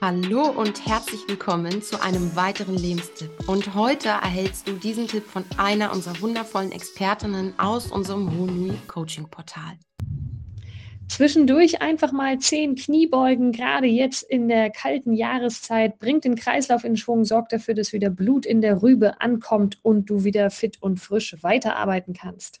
Hallo und herzlich willkommen zu einem weiteren Lebenstipp. Und heute erhältst du diesen Tipp von einer unserer wundervollen Expertinnen aus unserem Honui Coaching Portal. Zwischendurch einfach mal zehn Kniebeugen, gerade jetzt in der kalten Jahreszeit, bringt den Kreislauf in Schwung, sorgt dafür, dass wieder Blut in der Rübe ankommt und du wieder fit und frisch weiterarbeiten kannst.